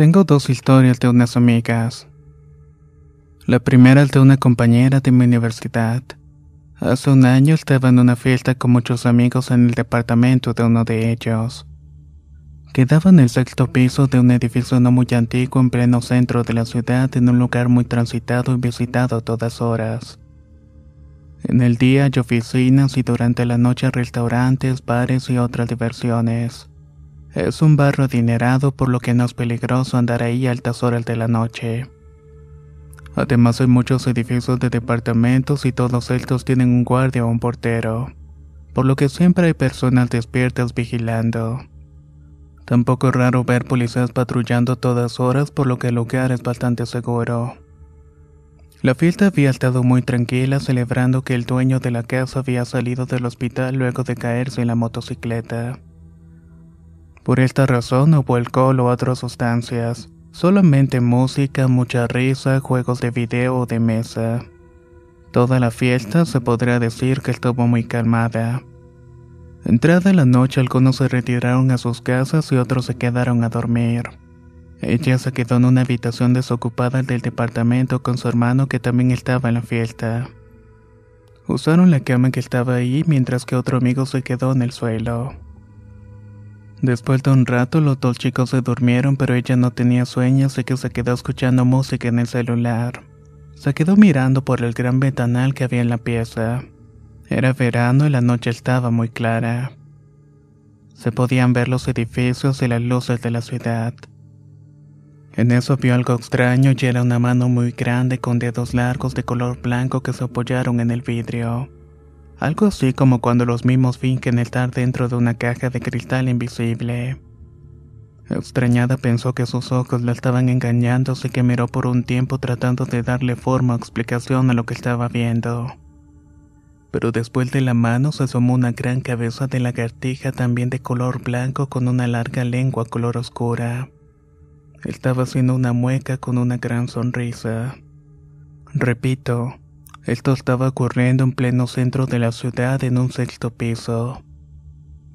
Tengo dos historias de unas amigas. La primera es de una compañera de mi universidad. Hace un año estaba en una fiesta con muchos amigos en el departamento de uno de ellos. Quedaba en el sexto piso de un edificio no muy antiguo en pleno centro de la ciudad en un lugar muy transitado y visitado a todas horas. En el día hay oficinas y durante la noche restaurantes, bares y otras diversiones. Es un barrio adinerado por lo que no es peligroso andar ahí a altas horas de la noche. Además hay muchos edificios de departamentos y todos estos tienen un guardia o un portero, por lo que siempre hay personas despiertas vigilando. Tampoco es raro ver policías patrullando todas horas por lo que el lugar es bastante seguro. La fiesta había estado muy tranquila celebrando que el dueño de la casa había salido del hospital luego de caerse en la motocicleta. Por esta razón no hubo alcohol o otras sustancias, solamente música, mucha risa, juegos de video o de mesa. Toda la fiesta se podría decir que estuvo muy calmada. Entrada la noche algunos se retiraron a sus casas y otros se quedaron a dormir. Ella se quedó en una habitación desocupada del departamento con su hermano que también estaba en la fiesta. Usaron la cama que estaba ahí mientras que otro amigo se quedó en el suelo. Después de un rato los dos chicos se durmieron pero ella no tenía sueño así que se quedó escuchando música en el celular. Se quedó mirando por el gran ventanal que había en la pieza. Era verano y la noche estaba muy clara. Se podían ver los edificios y las luces de la ciudad. En eso vio algo extraño y era una mano muy grande con dedos largos de color blanco que se apoyaron en el vidrio. Algo así como cuando los mimos fingen estar dentro de una caja de cristal invisible. Extrañada pensó que sus ojos la estaban engañando, así que miró por un tiempo tratando de darle forma o explicación a lo que estaba viendo. Pero después de la mano se asomó una gran cabeza de lagartija también de color blanco con una larga lengua color oscura. Estaba haciendo una mueca con una gran sonrisa. Repito, esto estaba ocurriendo en pleno centro de la ciudad en un sexto piso.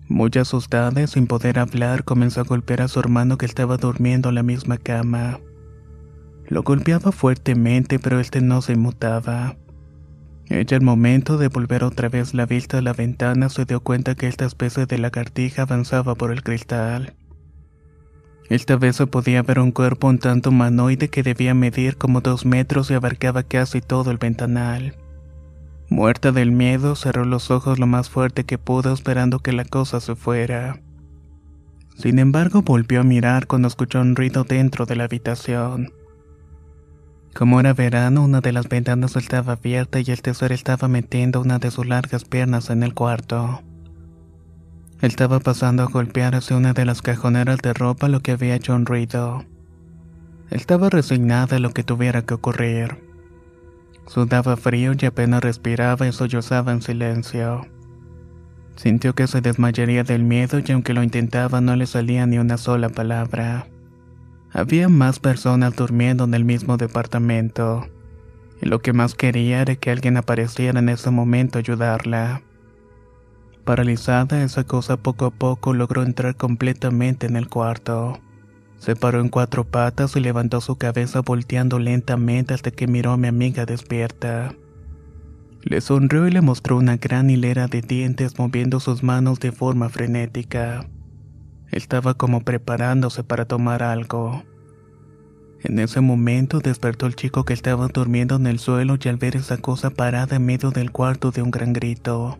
Muy asustada y sin poder hablar, comenzó a golpear a su hermano que estaba durmiendo en la misma cama. Lo golpeaba fuertemente, pero este no se inmutaba. Ella al momento de volver otra vez la vista a la ventana se dio cuenta que esta especie de lagartija avanzaba por el cristal. Esta vez se podía ver un cuerpo un tanto humanoide que debía medir como dos metros y abarcaba casi todo el ventanal. Muerta del miedo, cerró los ojos lo más fuerte que pudo esperando que la cosa se fuera. Sin embargo, volvió a mirar cuando escuchó un ruido dentro de la habitación. Como era verano, una de las ventanas estaba abierta y el tesoro estaba metiendo una de sus largas piernas en el cuarto. Estaba pasando a golpear hacia una de las cajoneras de ropa lo que había hecho un ruido. Estaba resignada a lo que tuviera que ocurrir. Sudaba frío y apenas respiraba y sollozaba en silencio. Sintió que se desmayaría del miedo y aunque lo intentaba no le salía ni una sola palabra. Había más personas durmiendo en el mismo departamento, y lo que más quería era que alguien apareciera en ese momento a ayudarla. Paralizada, esa cosa poco a poco logró entrar completamente en el cuarto. Se paró en cuatro patas y levantó su cabeza volteando lentamente hasta que miró a mi amiga despierta. Le sonrió y le mostró una gran hilera de dientes moviendo sus manos de forma frenética. Estaba como preparándose para tomar algo. En ese momento despertó el chico que estaba durmiendo en el suelo y al ver esa cosa parada en medio del cuarto de un gran grito.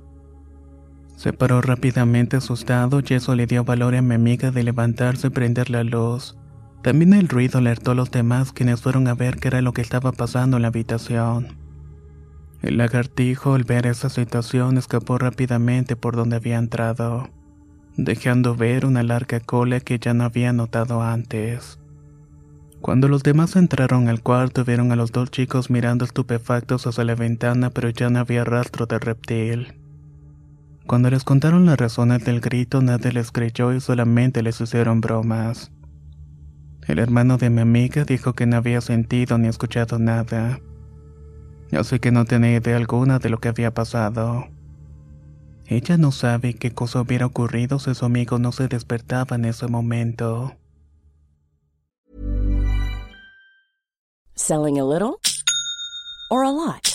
Se paró rápidamente asustado y eso le dio valor a mi amiga de levantarse y prender la luz. También el ruido alertó a los demás quienes fueron a ver qué era lo que estaba pasando en la habitación. El lagartijo al ver esa situación escapó rápidamente por donde había entrado, dejando ver una larga cola que ya no había notado antes. Cuando los demás entraron al cuarto vieron a los dos chicos mirando estupefactos hacia la ventana pero ya no había rastro de reptil. Cuando les contaron las razones del grito nadie les creyó y solamente les hicieron bromas. El hermano de mi amiga dijo que no había sentido ni escuchado nada así que no tenía idea alguna de lo que había pasado. Ella no sabe qué cosa hubiera ocurrido si su amigo no se despertaba en ese momento. Selling a little or a lot?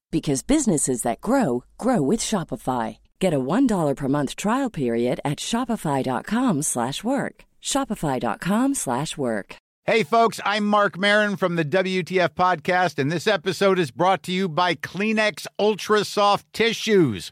because businesses that grow grow with Shopify. Get a $1 per month trial period at shopify.com/work. shopify.com/work. Hey folks, I'm Mark Marin from the WTF podcast and this episode is brought to you by Kleenex Ultra Soft Tissues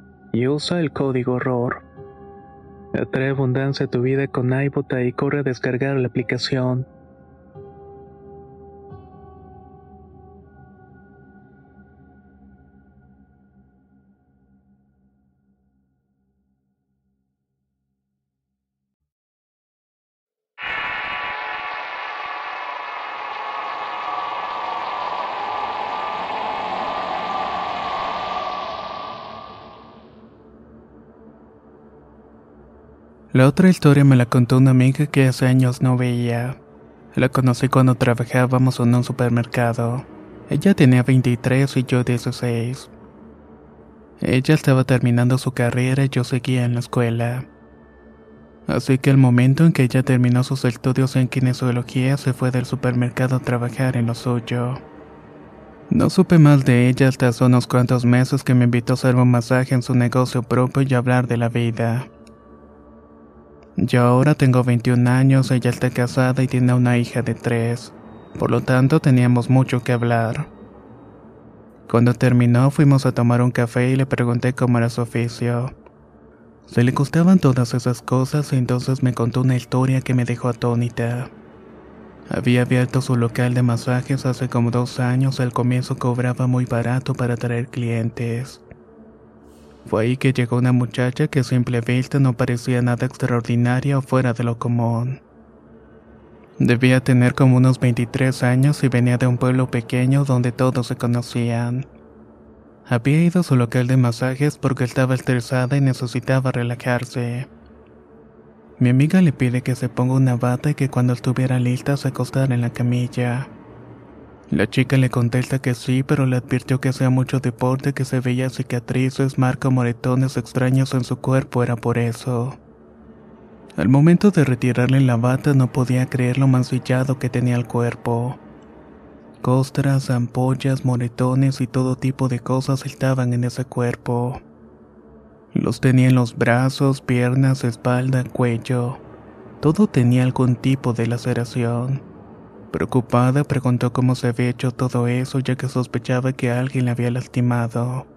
y usa el código ROR. Atrae abundancia a tu vida con iBota y corre a descargar la aplicación. La otra historia me la contó una amiga que hace años no veía. La conocí cuando trabajábamos en un supermercado. Ella tenía 23 y yo 16. Ella estaba terminando su carrera y yo seguía en la escuela. Así que el momento en que ella terminó sus estudios en kinesiología se fue del supermercado a trabajar en lo suyo. No supe más de ella hasta hace unos cuantos meses que me invitó a hacer un masaje en su negocio propio y hablar de la vida. Yo ahora tengo 21 años, ella está casada y tiene una hija de 3. Por lo tanto, teníamos mucho que hablar. Cuando terminó, fuimos a tomar un café y le pregunté cómo era su oficio. Se le gustaban todas esas cosas y entonces me contó una historia que me dejó atónita. Había abierto su local de masajes hace como dos años, al comienzo cobraba muy barato para atraer clientes. Fue ahí que llegó una muchacha que a simple vista no parecía nada extraordinaria o fuera de lo común. Debía tener como unos 23 años y venía de un pueblo pequeño donde todos se conocían. Había ido a su local de masajes porque estaba estresada y necesitaba relajarse. Mi amiga le pide que se ponga una bata y que cuando estuviera lista se acostara en la camilla. La chica le contesta que sí, pero le advirtió que hacía mucho deporte, que se veía cicatrices, marcas, moretones extraños en su cuerpo, era por eso. Al momento de retirarle la bata no podía creer lo mancillado que tenía el cuerpo. Costras, ampollas, moretones y todo tipo de cosas estaban en ese cuerpo. Los tenía en los brazos, piernas, espalda, cuello. Todo tenía algún tipo de laceración. Preocupada, preguntó cómo se había hecho todo eso ya que sospechaba que alguien la había lastimado.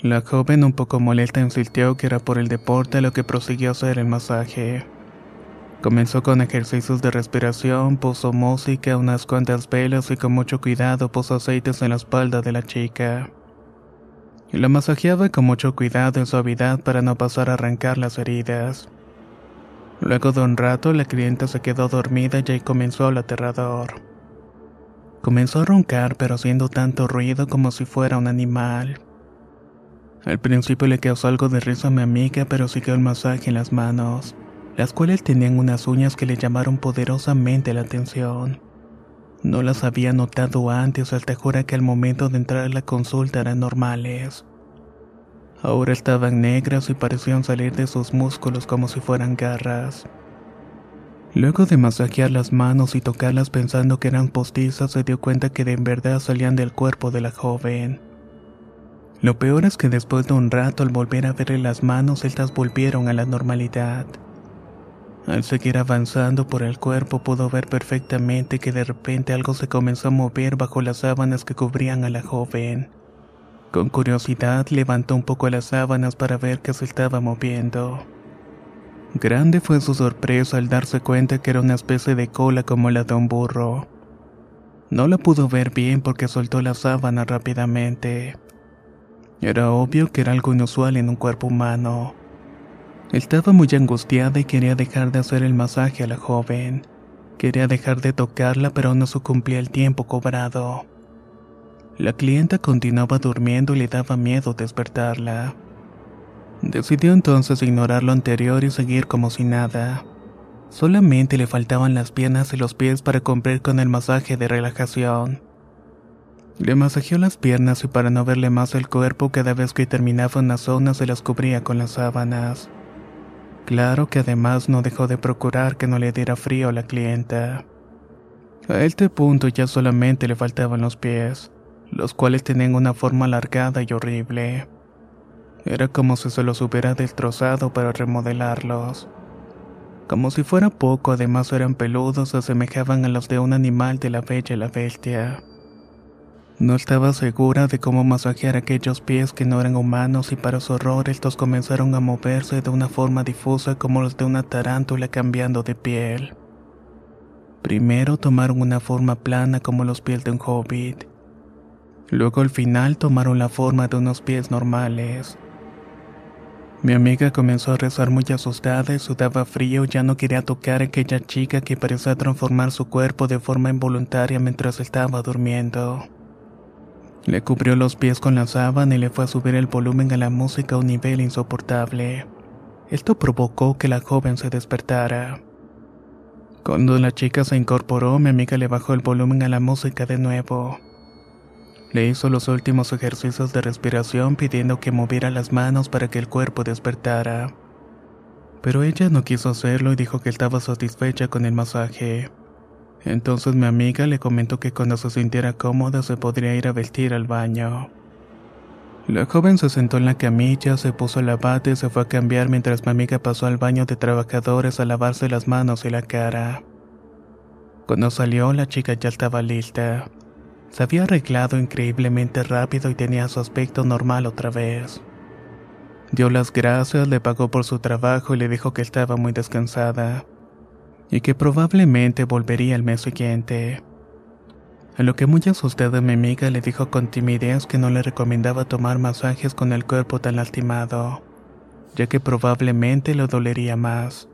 La joven, un poco molesta, insistió que era por el deporte lo que prosiguió a hacer el masaje. Comenzó con ejercicios de respiración, puso música, unas cuantas velas y con mucho cuidado puso aceites en la espalda de la chica. La masajeaba con mucho cuidado y suavidad para no pasar a arrancar las heridas. Luego de un rato, la clienta se quedó dormida y ahí comenzó el aterrador. Comenzó a roncar, pero haciendo tanto ruido como si fuera un animal. Al principio le causó algo de risa a mi amiga, pero siguió el masaje en las manos, las cuales tenían unas uñas que le llamaron poderosamente la atención. No las había notado antes hasta jura que al momento de entrar a la consulta eran normales. Ahora estaban negras y parecían salir de sus músculos como si fueran garras. Luego de masajear las manos y tocarlas pensando que eran postizas, se dio cuenta que de en verdad salían del cuerpo de la joven. Lo peor es que después de un rato al volver a verle las manos, estas volvieron a la normalidad. Al seguir avanzando por el cuerpo pudo ver perfectamente que de repente algo se comenzó a mover bajo las sábanas que cubrían a la joven. Con curiosidad levantó un poco las sábanas para ver qué se estaba moviendo. Grande fue su sorpresa al darse cuenta que era una especie de cola como la de un burro. No la pudo ver bien porque soltó la sábana rápidamente. Era obvio que era algo inusual en un cuerpo humano. Estaba muy angustiada y quería dejar de hacer el masaje a la joven. Quería dejar de tocarla pero no sucumplía el tiempo cobrado. La clienta continuaba durmiendo y le daba miedo despertarla. Decidió entonces ignorar lo anterior y seguir como si nada. Solamente le faltaban las piernas y los pies para cumplir con el masaje de relajación. Le masajeó las piernas y para no verle más el cuerpo cada vez que terminaba una zona se las cubría con las sábanas. Claro que además no dejó de procurar que no le diera frío a la clienta. A este punto ya solamente le faltaban los pies los cuales tenían una forma alargada y horrible. Era como si se los hubiera destrozado para remodelarlos. Como si fuera poco, además eran peludos, se asemejaban a los de un animal de la bella la bestia. No estaba segura de cómo masajear aquellos pies que no eran humanos y para su horror estos comenzaron a moverse de una forma difusa como los de una tarántula cambiando de piel. Primero tomaron una forma plana como los pies de un hobbit, Luego al final tomaron la forma de unos pies normales. Mi amiga comenzó a rezar muy asustada y sudaba frío, ya no quería tocar a aquella chica que parecía transformar su cuerpo de forma involuntaria mientras estaba durmiendo. Le cubrió los pies con la sábana y le fue a subir el volumen a la música a un nivel insoportable. Esto provocó que la joven se despertara. Cuando la chica se incorporó, mi amiga le bajó el volumen a la música de nuevo. Le hizo los últimos ejercicios de respiración pidiendo que moviera las manos para que el cuerpo despertara. Pero ella no quiso hacerlo y dijo que estaba satisfecha con el masaje. Entonces mi amiga le comentó que cuando se sintiera cómoda se podría ir a vestir al baño. La joven se sentó en la camilla, se puso la bata y se fue a cambiar mientras mi amiga pasó al baño de trabajadores a lavarse las manos y la cara. Cuando salió, la chica ya estaba lista. Se había arreglado increíblemente rápido y tenía su aspecto normal otra vez. Dio las gracias, le pagó por su trabajo y le dijo que estaba muy descansada y que probablemente volvería el mes siguiente. A lo que muy asustada mi amiga le dijo con timidez que no le recomendaba tomar masajes con el cuerpo tan lastimado, ya que probablemente le dolería más,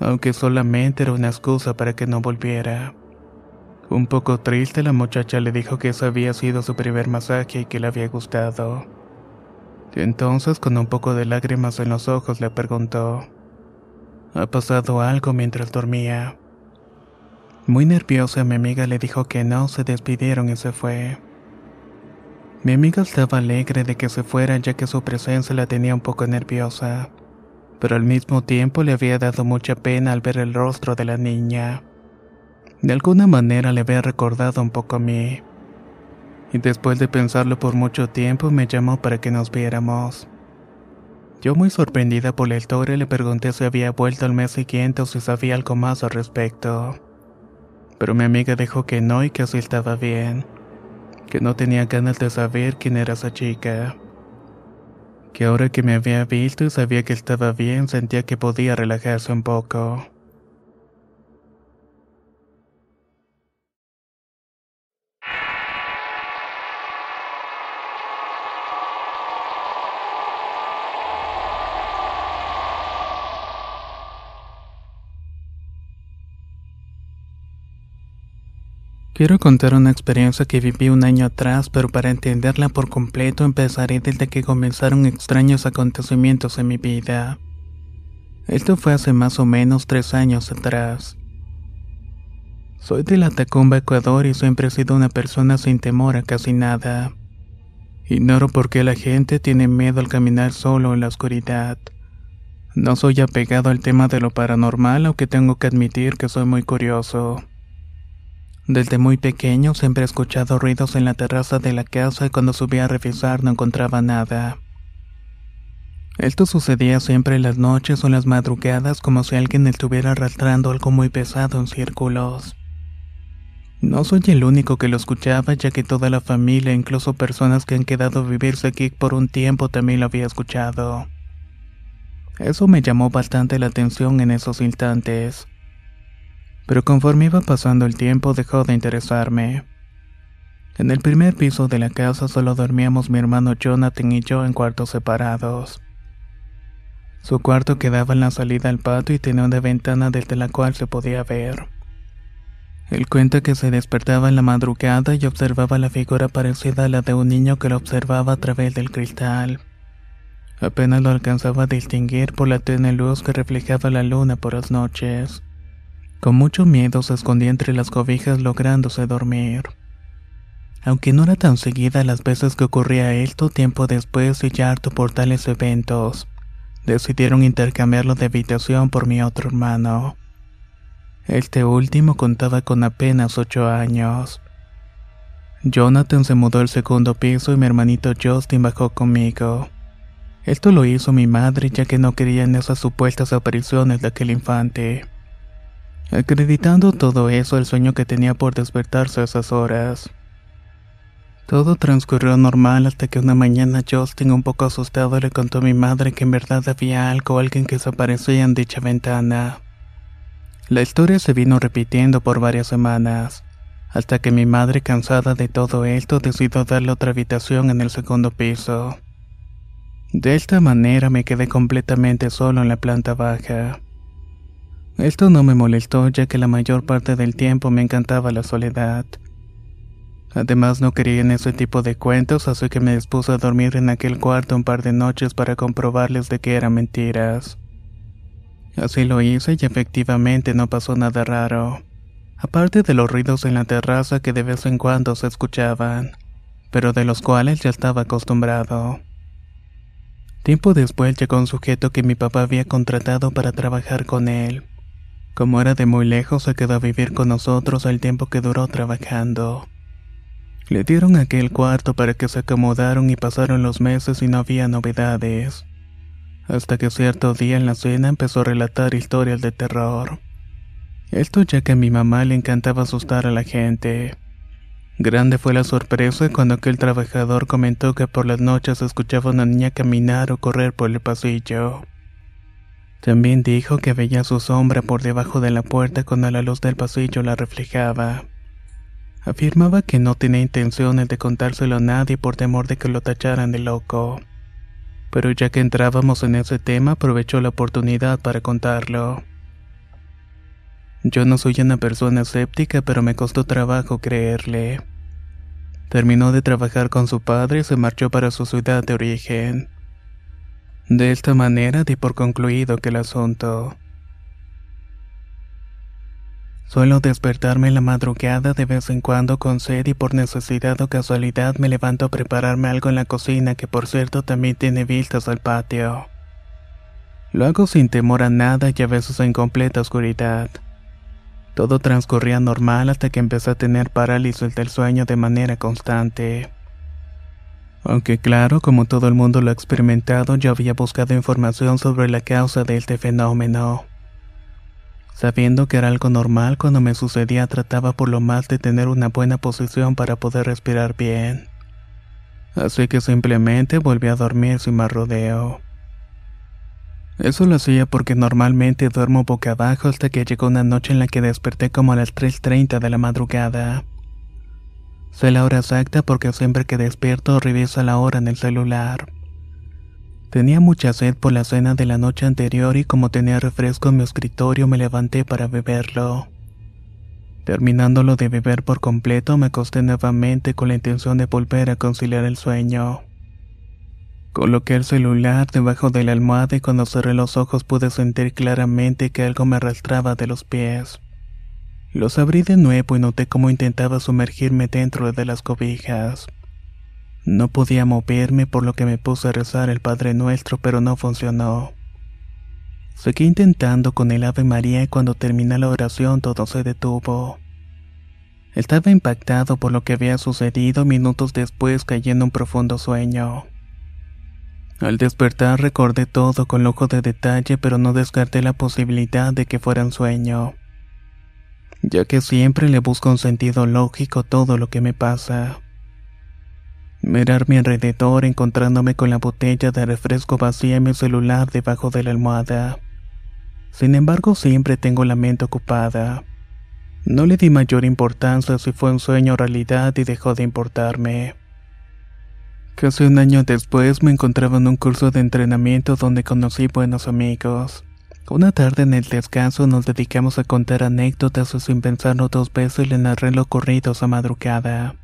aunque solamente era una excusa para que no volviera. Un poco triste, la muchacha le dijo que ese había sido su primer masaje y que le había gustado. Entonces, con un poco de lágrimas en los ojos, le preguntó, ¿Ha pasado algo mientras dormía? Muy nerviosa, mi amiga le dijo que no, se despidieron y se fue. Mi amiga estaba alegre de que se fuera ya que su presencia la tenía un poco nerviosa, pero al mismo tiempo le había dado mucha pena al ver el rostro de la niña. De alguna manera le había recordado un poco a mí. Y después de pensarlo por mucho tiempo me llamó para que nos viéramos. Yo muy sorprendida por la historia le pregunté si había vuelto al mes siguiente o si sabía algo más al respecto. Pero mi amiga dijo que no y que así estaba bien, que no tenía ganas de saber quién era esa chica. Que ahora que me había visto y sabía que estaba bien sentía que podía relajarse un poco. Quiero contar una experiencia que viví un año atrás, pero para entenderla por completo empezaré desde que comenzaron extraños acontecimientos en mi vida. Esto fue hace más o menos tres años atrás. Soy de la Tacumba, Ecuador y siempre he sido una persona sin temor a casi nada. Ignoro por qué la gente tiene miedo al caminar solo en la oscuridad. No soy apegado al tema de lo paranormal, aunque tengo que admitir que soy muy curioso. Desde muy pequeño siempre he escuchado ruidos en la terraza de la casa y cuando subía a revisar no encontraba nada. Esto sucedía siempre en las noches o en las madrugadas como si alguien estuviera arrastrando algo muy pesado en círculos. No soy el único que lo escuchaba ya que toda la familia, incluso personas que han quedado a vivirse aquí por un tiempo también lo había escuchado. Eso me llamó bastante la atención en esos instantes pero conforme iba pasando el tiempo dejó de interesarme. En el primer piso de la casa solo dormíamos mi hermano Jonathan y yo en cuartos separados. Su cuarto quedaba en la salida al patio y tenía una ventana desde la cual se podía ver. Él cuenta que se despertaba en la madrugada y observaba la figura parecida a la de un niño que lo observaba a través del cristal. Apenas lo alcanzaba a distinguir por la tenue luz que reflejaba la luna por las noches. Con mucho miedo se escondía entre las cobijas lográndose dormir. Aunque no era tan seguida las veces que ocurría esto, tiempo después y ya harto por tales eventos, decidieron intercambiarlo de habitación por mi otro hermano. Este último contaba con apenas ocho años. Jonathan se mudó al segundo piso y mi hermanito Justin bajó conmigo. Esto lo hizo mi madre ya que no quería en esas supuestas apariciones de aquel infante acreditando todo eso al sueño que tenía por despertarse a esas horas. Todo transcurrió normal hasta que una mañana Justin, un poco asustado, le contó a mi madre que en verdad había algo o alguien que se aparecía en dicha ventana. La historia se vino repitiendo por varias semanas, hasta que mi madre, cansada de todo esto, decidió darle otra habitación en el segundo piso. De esta manera me quedé completamente solo en la planta baja. Esto no me molestó ya que la mayor parte del tiempo me encantaba la soledad. Además no quería en ese tipo de cuentos, así que me dispuse a dormir en aquel cuarto un par de noches para comprobarles de que eran mentiras. Así lo hice y efectivamente no pasó nada raro, aparte de los ruidos en la terraza que de vez en cuando se escuchaban, pero de los cuales ya estaba acostumbrado. Tiempo después llegó un sujeto que mi papá había contratado para trabajar con él. Como era de muy lejos, se quedó a vivir con nosotros el tiempo que duró trabajando. Le dieron aquel cuarto para que se acomodaron y pasaron los meses y no había novedades. Hasta que cierto día en la cena empezó a relatar historias de terror. Esto ya que a mi mamá le encantaba asustar a la gente. Grande fue la sorpresa cuando aquel trabajador comentó que por las noches escuchaba a una niña caminar o correr por el pasillo. También dijo que veía su sombra por debajo de la puerta cuando la luz del pasillo la reflejaba. Afirmaba que no tenía intenciones de contárselo a nadie por temor de que lo tacharan de loco. Pero ya que entrábamos en ese tema, aprovechó la oportunidad para contarlo. Yo no soy una persona escéptica, pero me costó trabajo creerle. Terminó de trabajar con su padre y se marchó para su ciudad de origen. De esta manera di por concluido que el asunto. Suelo despertarme en la madrugada de vez en cuando con sed y por necesidad o casualidad me levanto a prepararme algo en la cocina que por cierto también tiene vistas al patio. Lo hago sin temor a nada y a veces en completa oscuridad. Todo transcurría normal hasta que empecé a tener parálisis del sueño de manera constante. Aunque claro, como todo el mundo lo ha experimentado, yo había buscado información sobre la causa de este fenómeno. Sabiendo que era algo normal cuando me sucedía, trataba por lo más de tener una buena posición para poder respirar bien. Así que simplemente volví a dormir sin más rodeo. Eso lo hacía porque normalmente duermo boca abajo hasta que llegó una noche en la que desperté como a las 3.30 de la madrugada. Sé la hora exacta porque siempre que despierto reviso la hora en el celular. Tenía mucha sed por la cena de la noche anterior y como tenía refresco en mi escritorio me levanté para beberlo. Terminándolo de beber por completo me acosté nuevamente con la intención de volver a conciliar el sueño. Coloqué el celular debajo de la almohada y cuando cerré los ojos pude sentir claramente que algo me arrastraba de los pies. Los abrí de nuevo y noté cómo intentaba sumergirme dentro de las cobijas. No podía moverme por lo que me puse a rezar el Padre Nuestro, pero no funcionó. Seguí intentando con el Ave María y cuando terminé la oración todo se detuvo. Estaba impactado por lo que había sucedido minutos después caí en un profundo sueño. Al despertar recordé todo con lujo de detalle, pero no descarté la posibilidad de que fuera un sueño, ya que siempre le busco un sentido lógico todo lo que me pasa. Mirar mi alrededor encontrándome con la botella de refresco vacía y mi celular debajo de la almohada. Sin embargo, siempre tengo la mente ocupada. No le di mayor importancia si fue un sueño o realidad y dejó de importarme. Casi un año después me encontraba en un curso de entrenamiento donde conocí buenos amigos. Una tarde en el descanso nos dedicamos a contar anécdotas y sin pensarlo dos veces le narré lo ocurrido esa madrugada.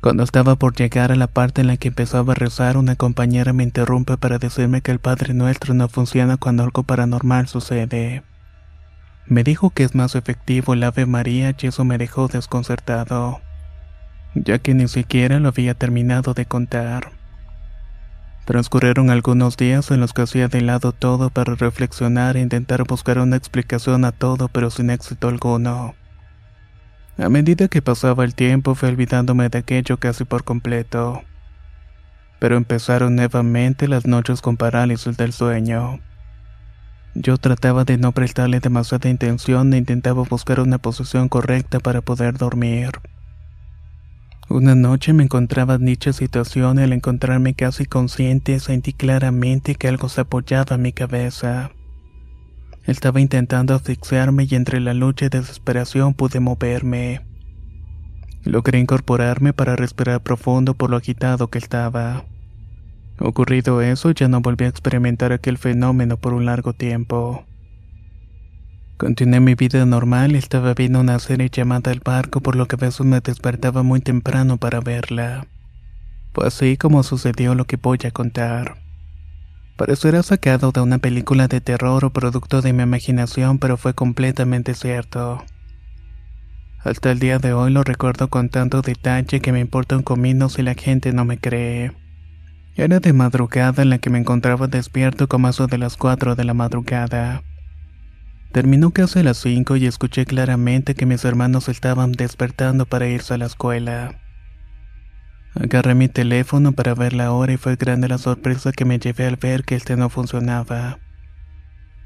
Cuando estaba por llegar a la parte en la que empezaba a rezar, una compañera me interrumpe para decirme que el Padre Nuestro no funciona cuando algo paranormal sucede. Me dijo que es más efectivo el Ave María y eso me dejó desconcertado ya que ni siquiera lo había terminado de contar. Transcurrieron algunos días en los que hacía de lado todo para reflexionar e intentar buscar una explicación a todo, pero sin éxito alguno. A medida que pasaba el tiempo fui olvidándome de aquello casi por completo. Pero empezaron nuevamente las noches con parálisis del sueño. Yo trataba de no prestarle demasiada intención e intentaba buscar una posición correcta para poder dormir. Una noche me encontraba en dicha situación al encontrarme casi consciente sentí claramente que algo se apoyaba en mi cabeza. Estaba intentando asfixiarme y entre la lucha y desesperación pude moverme. Logré incorporarme para respirar profundo por lo agitado que estaba. Ocurrido eso, ya no volví a experimentar aquel fenómeno por un largo tiempo. Continué mi vida normal y estaba viendo una serie llamada El Barco, por lo que a veces me despertaba muy temprano para verla. Fue así como sucedió lo que voy a contar. Parecerá sacado de una película de terror o producto de mi imaginación, pero fue completamente cierto. Hasta el día de hoy lo recuerdo con tanto detalle que me importa un comino si la gente no me cree. Era de madrugada en la que me encontraba despierto como eso de las 4 de la madrugada. Terminó casi a las 5 y escuché claramente que mis hermanos estaban despertando para irse a la escuela. Agarré mi teléfono para ver la hora y fue grande la sorpresa que me llevé al ver que este no funcionaba.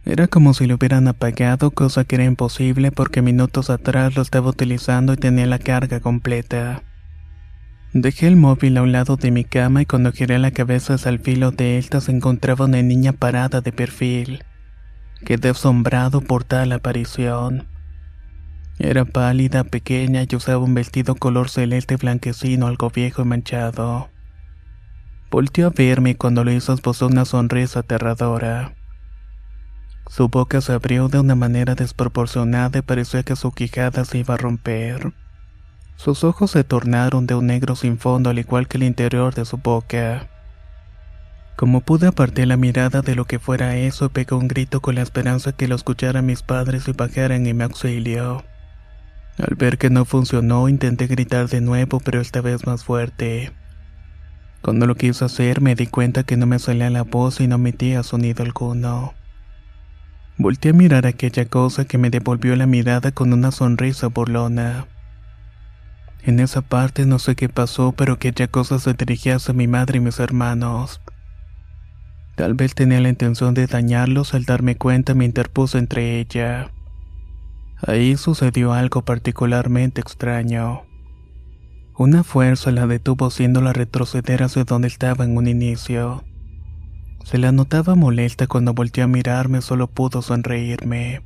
Era como si lo hubieran apagado, cosa que era imposible porque minutos atrás lo estaba utilizando y tenía la carga completa. Dejé el móvil a un lado de mi cama y cuando giré la cabeza el filo de esta se encontraba una niña parada de perfil. Quedé asombrado por tal aparición. Era pálida, pequeña y usaba un vestido color celeste blanquecino, algo viejo y manchado. Volteó a verme y cuando lo hizo esbozó una sonrisa aterradora. Su boca se abrió de una manera desproporcionada y parecía que su quijada se iba a romper. Sus ojos se tornaron de un negro sin fondo al igual que el interior de su boca. Como pude aparté la mirada de lo que fuera eso, pegó un grito con la esperanza que lo escucharan mis padres y bajaran en mi auxilio. Al ver que no funcionó, intenté gritar de nuevo, pero esta vez más fuerte. Cuando lo quise hacer, me di cuenta que no me salía la voz y no emitía sonido alguno. Volté a mirar aquella cosa que me devolvió la mirada con una sonrisa burlona. En esa parte no sé qué pasó, pero aquella cosa se dirigía hacia mi madre y mis hermanos. Tal vez tenía la intención de dañarlos al darme cuenta me interpuse entre ella. Ahí sucedió algo particularmente extraño. Una fuerza la detuvo haciéndola retroceder hacia donde estaba en un inicio. Se la notaba molesta cuando volteó a mirarme, solo pudo sonreírme.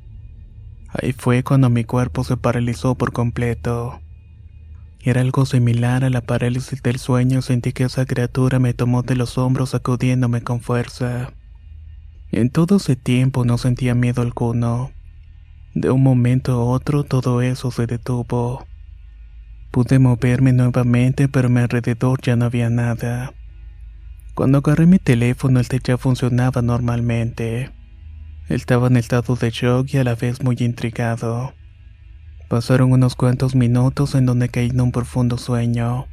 Ahí fue cuando mi cuerpo se paralizó por completo. Era algo similar a la parálisis del sueño, sentí que esa criatura me tomó de los hombros sacudiéndome con fuerza. En todo ese tiempo no sentía miedo alguno. De un momento a otro todo eso se detuvo. Pude moverme nuevamente, pero a mi alrededor ya no había nada. Cuando agarré mi teléfono el ya funcionaba normalmente. Estaba en estado de shock y a la vez muy intrigado. Pasaron unos cuantos minutos en donde caí en un profundo sueño,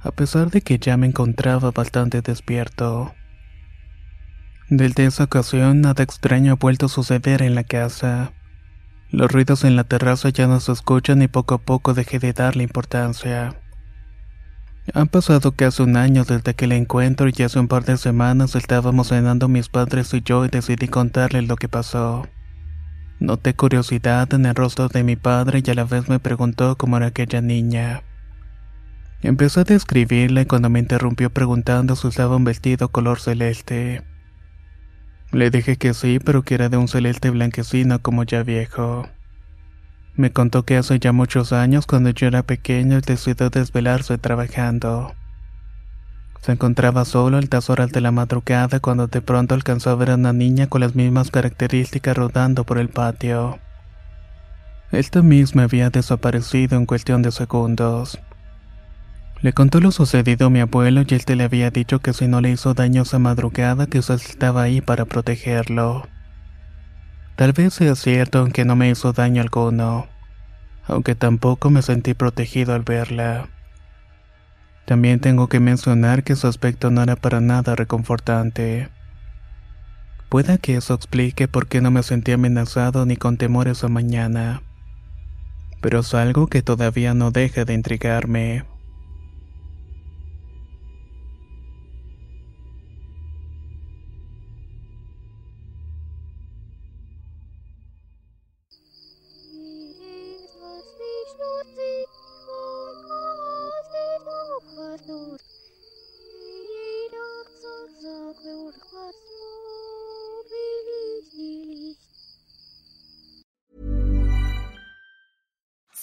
a pesar de que ya me encontraba bastante despierto. Desde esa ocasión nada extraño ha vuelto a suceder en la casa. Los ruidos en la terraza ya no se escuchan y poco a poco dejé de darle importancia. Han pasado casi un año desde aquel encuentro y hace un par de semanas estábamos cenando mis padres y yo y decidí contarle lo que pasó. Noté curiosidad en el rostro de mi padre y a la vez me preguntó cómo era aquella niña. Empecé a describirle cuando me interrumpió preguntando si usaba un vestido color celeste. Le dije que sí, pero que era de un celeste blanquecino como ya viejo. Me contó que hace ya muchos años, cuando yo era pequeño, decidió desvelarse trabajando. Se encontraba solo a altas horas de la madrugada cuando de pronto alcanzó a ver a una niña con las mismas características rodando por el patio. Esta misma había desaparecido en cuestión de segundos. Le contó lo sucedido a mi abuelo y él te le había dicho que si no le hizo daño esa madrugada, que usted estaba ahí para protegerlo. Tal vez sea cierto aunque no me hizo daño alguno, aunque tampoco me sentí protegido al verla. También tengo que mencionar que su aspecto no era para nada reconfortante. Puede que eso explique por qué no me sentí amenazado ni con temor esa mañana. Pero es algo que todavía no deja de intrigarme.